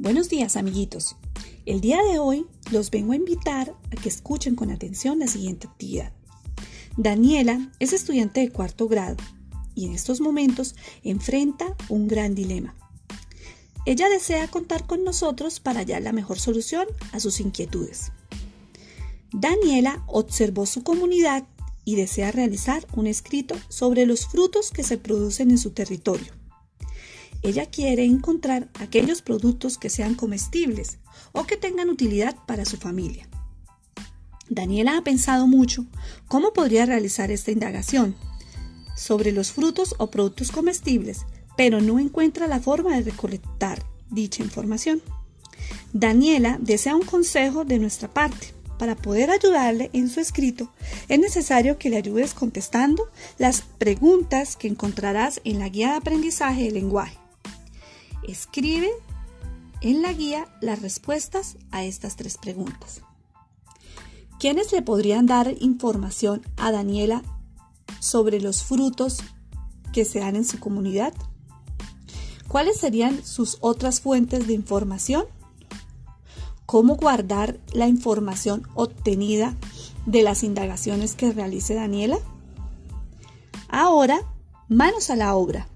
Buenos días, amiguitos. El día de hoy los vengo a invitar a que escuchen con atención la siguiente actividad. Daniela es estudiante de cuarto grado y en estos momentos enfrenta un gran dilema. Ella desea contar con nosotros para hallar la mejor solución a sus inquietudes. Daniela observó su comunidad y desea realizar un escrito sobre los frutos que se producen en su territorio. Ella quiere encontrar aquellos productos que sean comestibles o que tengan utilidad para su familia. Daniela ha pensado mucho cómo podría realizar esta indagación sobre los frutos o productos comestibles, pero no encuentra la forma de recolectar dicha información. Daniela desea un consejo de nuestra parte. Para poder ayudarle en su escrito, es necesario que le ayudes contestando las preguntas que encontrarás en la guía de aprendizaje del lenguaje. Escribe en la guía las respuestas a estas tres preguntas. ¿Quiénes le podrían dar información a Daniela sobre los frutos que se dan en su comunidad? ¿Cuáles serían sus otras fuentes de información? ¿Cómo guardar la información obtenida de las indagaciones que realice Daniela? Ahora, manos a la obra.